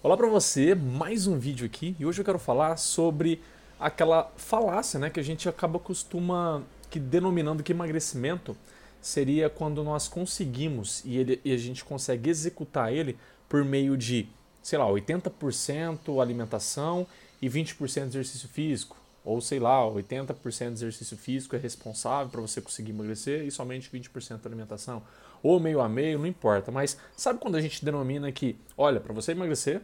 Olá para você, mais um vídeo aqui e hoje eu quero falar sobre aquela falácia, né, que a gente acaba costuma que denominando que emagrecimento seria quando nós conseguimos e, ele, e a gente consegue executar ele por meio de, sei lá, 80% alimentação e 20% exercício físico, ou sei lá, 80% de exercício físico é responsável para você conseguir emagrecer e somente 20% alimentação. Ou meio a meio, não importa. Mas sabe quando a gente denomina que, olha, para você emagrecer,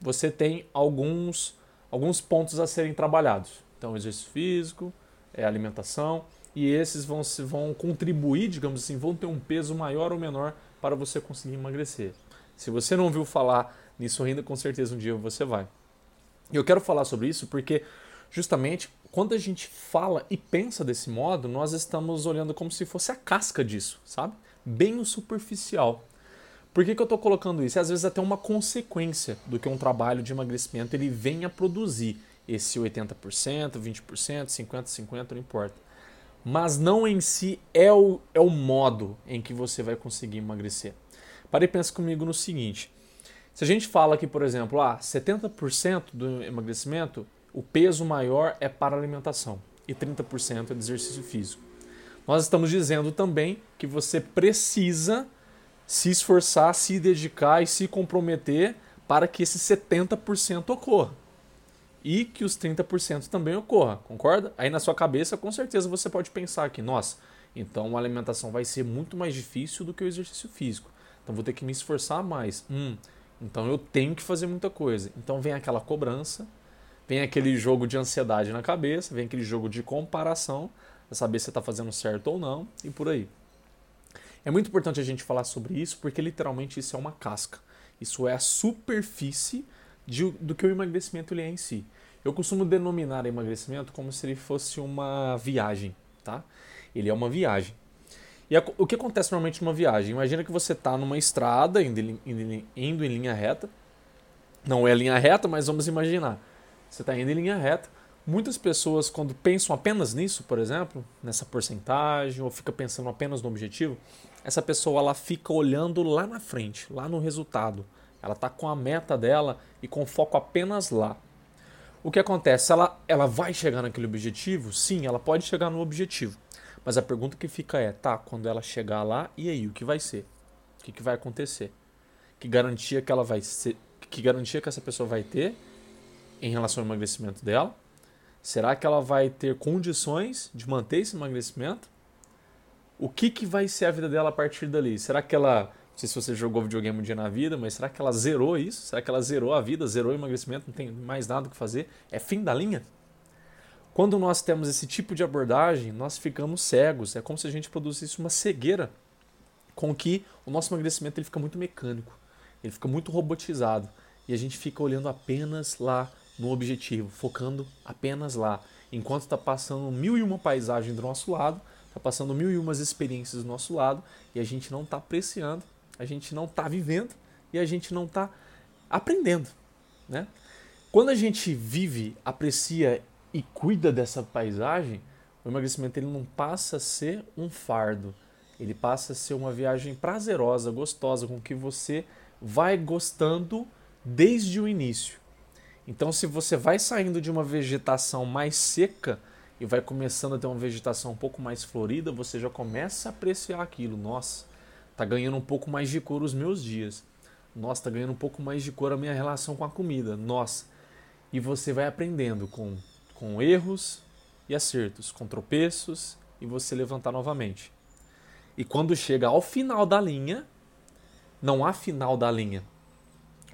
você tem alguns, alguns pontos a serem trabalhados. Então, exercício físico, é alimentação, e esses vão, vão contribuir, digamos assim, vão ter um peso maior ou menor para você conseguir emagrecer. Se você não ouviu falar nisso ainda, com certeza um dia você vai. E eu quero falar sobre isso porque justamente quando a gente fala e pensa desse modo, nós estamos olhando como se fosse a casca disso, sabe? Bem o superficial. Por que, que eu estou colocando isso? É às vezes até uma consequência do que um trabalho de emagrecimento ele vem a produzir. Esse 80%, 20%, 50%, 50%, não importa. Mas não em si é o, é o modo em que você vai conseguir emagrecer. Pare e pense comigo no seguinte. Se a gente fala aqui, por exemplo, ah, 70% do emagrecimento o peso maior é para alimentação e 30% é de exercício físico. Nós estamos dizendo também que você precisa se esforçar, se dedicar e se comprometer para que esse 70% ocorra. E que os 30% também ocorra, concorda? Aí na sua cabeça, com certeza você pode pensar que, nossa, então a alimentação vai ser muito mais difícil do que o exercício físico. Então vou ter que me esforçar mais. Hum, então eu tenho que fazer muita coisa. Então vem aquela cobrança, Vem aquele jogo de ansiedade na cabeça, vem aquele jogo de comparação, para saber se você está fazendo certo ou não, e por aí. É muito importante a gente falar sobre isso, porque literalmente isso é uma casca. Isso é a superfície de, do que o emagrecimento ele é em si. Eu costumo denominar emagrecimento como se ele fosse uma viagem, tá? Ele é uma viagem. E a, o que acontece normalmente numa viagem? Imagina que você está numa estrada, indo, indo, indo em linha reta. Não é linha reta, mas vamos imaginar. Você está indo em linha reta. Muitas pessoas, quando pensam apenas nisso, por exemplo, nessa porcentagem, ou fica pensando apenas no objetivo, essa pessoa ela fica olhando lá na frente, lá no resultado. Ela está com a meta dela e com foco apenas lá. O que acontece? Ela, ela vai chegar naquele objetivo? Sim, ela pode chegar no objetivo. Mas a pergunta que fica é, tá, quando ela chegar lá, e aí, o que vai ser? O que, que vai acontecer? Que garantia que ela vai ser, que garantia que essa pessoa vai ter em relação ao emagrecimento dela? Será que ela vai ter condições de manter esse emagrecimento? O que, que vai ser a vida dela a partir dali? Será que ela. Não sei se você jogou videogame um dia na vida, mas será que ela zerou isso? Será que ela zerou a vida, zerou o emagrecimento, não tem mais nada o que fazer? É fim da linha? Quando nós temos esse tipo de abordagem, nós ficamos cegos. É como se a gente produzisse uma cegueira com que o nosso emagrecimento ele fica muito mecânico, ele fica muito robotizado e a gente fica olhando apenas lá no objetivo, focando apenas lá. Enquanto está passando mil e uma paisagens do nosso lado, está passando mil e umas experiências do nosso lado e a gente não está apreciando, a gente não está vivendo e a gente não está aprendendo. Né? Quando a gente vive, aprecia e cuida dessa paisagem, o emagrecimento ele não passa a ser um fardo, ele passa a ser uma viagem prazerosa, gostosa, com que você vai gostando desde o início. Então, se você vai saindo de uma vegetação mais seca e vai começando a ter uma vegetação um pouco mais florida, você já começa a apreciar aquilo. Nossa, tá ganhando um pouco mais de cor os meus dias. Nossa, tá ganhando um pouco mais de cor a minha relação com a comida. Nossa. E você vai aprendendo com, com erros e acertos, com tropeços e você levantar novamente. E quando chega ao final da linha, não há final da linha.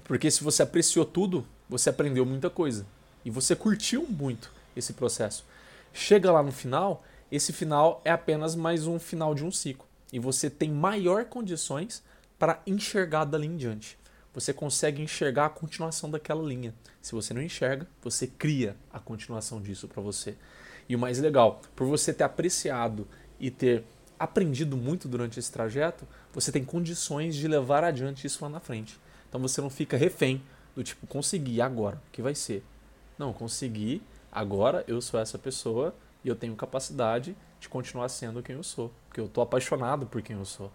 Porque se você apreciou tudo, você aprendeu muita coisa e você curtiu muito esse processo. Chega lá no final, esse final é apenas mais um final de um ciclo e você tem maior condições para enxergar dali em diante. Você consegue enxergar a continuação daquela linha. Se você não enxerga, você cria a continuação disso para você. E o mais legal, por você ter apreciado e ter aprendido muito durante esse trajeto, você tem condições de levar adiante isso lá na frente. Então você não fica refém do tipo, consegui agora, o que vai ser? Não, consegui, agora eu sou essa pessoa e eu tenho capacidade de continuar sendo quem eu sou, porque eu estou apaixonado por quem eu sou.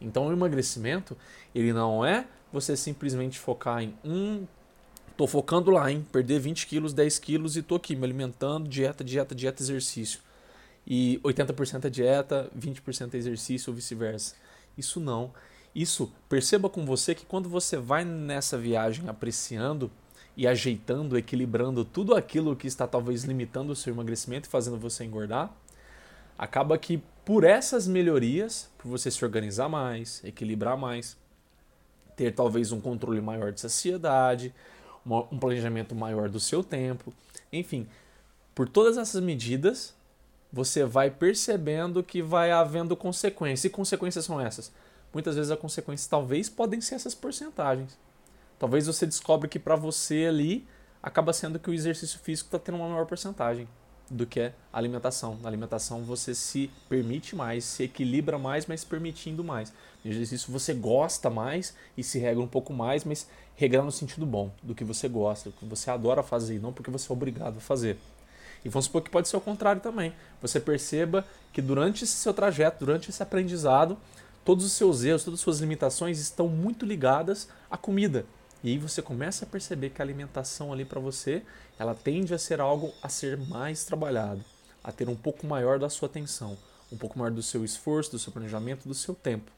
Então o emagrecimento, ele não é você simplesmente focar em um Tô focando lá em perder 20 quilos, 10 quilos e tô aqui me alimentando, dieta, dieta, dieta, exercício. E 80% é dieta, 20% é exercício ou vice-versa. Isso não. Isso, perceba com você que quando você vai nessa viagem apreciando e ajeitando, equilibrando tudo aquilo que está talvez limitando o seu emagrecimento e fazendo você engordar, acaba que por essas melhorias, por você se organizar mais, equilibrar mais, ter talvez um controle maior de saciedade, um planejamento maior do seu tempo, enfim, por todas essas medidas, você vai percebendo que vai havendo consequências. E consequências são essas? Muitas vezes as consequências talvez podem ser essas porcentagens. Talvez você descobre que para você ali acaba sendo que o exercício físico está tendo uma maior porcentagem do que a alimentação. Na alimentação você se permite mais, se equilibra mais, mas permitindo mais. No exercício você gosta mais e se regra um pouco mais, mas regrar no sentido bom, do que você gosta, do que você adora fazer, não porque você é obrigado a fazer. E vamos supor que pode ser o contrário também. Você perceba que durante esse seu trajeto, durante esse aprendizado, todos os seus erros, todas as suas limitações estão muito ligadas à comida. E aí você começa a perceber que a alimentação ali para você, ela tende a ser algo a ser mais trabalhado, a ter um pouco maior da sua atenção, um pouco maior do seu esforço, do seu planejamento, do seu tempo.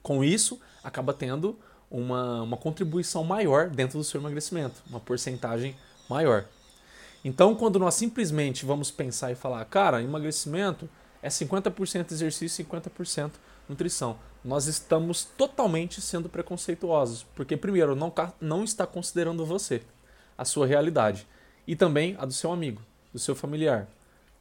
Com isso, acaba tendo uma, uma contribuição maior dentro do seu emagrecimento, uma porcentagem maior. Então, quando nós simplesmente vamos pensar e falar, cara, emagrecimento é 50% exercício e 50% nutrição nós estamos totalmente sendo preconceituosos, porque primeiro não, não está considerando você, a sua realidade, e também a do seu amigo, do seu familiar,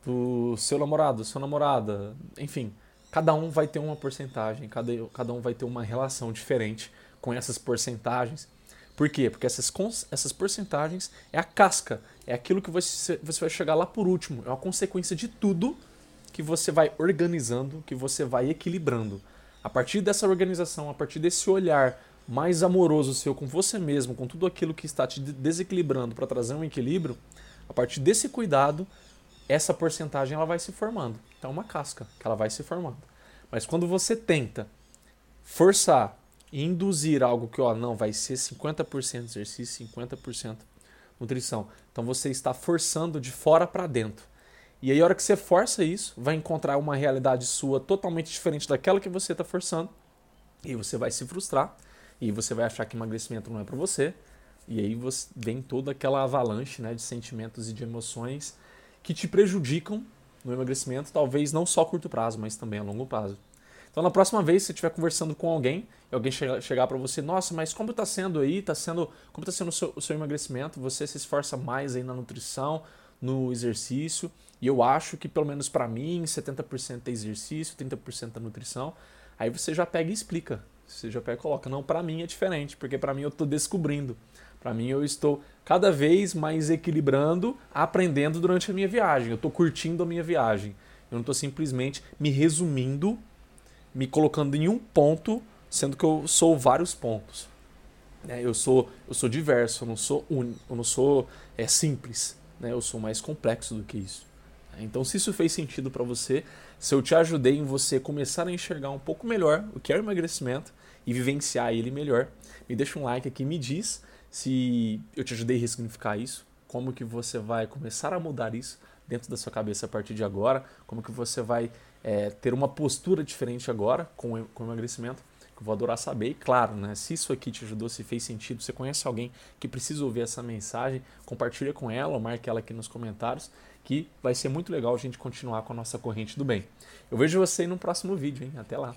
do seu namorado, sua namorada, enfim, cada um vai ter uma porcentagem, cada, cada um vai ter uma relação diferente com essas porcentagens. Por quê? Porque essas, essas porcentagens é a casca, é aquilo que você, você vai chegar lá por último, é uma consequência de tudo que você vai organizando, que você vai equilibrando. A partir dessa organização, a partir desse olhar mais amoroso seu com você mesmo, com tudo aquilo que está te desequilibrando para trazer um equilíbrio, a partir desse cuidado, essa porcentagem ela vai se formando. Então é uma casca que ela vai se formando. Mas quando você tenta forçar e induzir algo que ó, não vai ser 50% exercício, 50% nutrição, então você está forçando de fora para dentro. E aí, a hora que você força isso, vai encontrar uma realidade sua totalmente diferente daquela que você está forçando. E você vai se frustrar. E você vai achar que emagrecimento não é para você. E aí você, vem toda aquela avalanche né, de sentimentos e de emoções que te prejudicam no emagrecimento, talvez não só a curto prazo, mas também a longo prazo. Então, na próxima vez, se você estiver conversando com alguém e alguém chegar, para você, nossa, mas como está sendo aí? Tá sendo, como está sendo o seu, o seu emagrecimento? Você se esforça mais aí na nutrição, no exercício? E eu acho que, pelo menos para mim, 70% é exercício, 30% é nutrição. Aí você já pega e explica. Você já pega e coloca. Não, para mim é diferente, porque para mim eu estou descobrindo. Para mim eu estou cada vez mais equilibrando, aprendendo durante a minha viagem. Eu estou curtindo a minha viagem. Eu não estou simplesmente me resumindo, me colocando em um ponto, sendo que eu sou vários pontos. É, eu sou eu sou diverso, eu não sou un, eu não sou é simples, né? Eu sou mais complexo do que isso. Então, se isso fez sentido para você, se eu te ajudei em você começar a enxergar um pouco melhor o que é o emagrecimento e vivenciar ele melhor, me deixa um like aqui, me diz se eu te ajudei a ressignificar isso, como que você vai começar a mudar isso dentro da sua cabeça a partir de agora, como que você vai é, ter uma postura diferente agora com, com o emagrecimento vou adorar saber. E claro, né, se isso aqui te ajudou, se fez sentido, você conhece alguém que precisa ouvir essa mensagem, compartilha com ela ou marque ela aqui nos comentários, que vai ser muito legal a gente continuar com a nossa corrente do bem. Eu vejo você no próximo vídeo, hein? Até lá!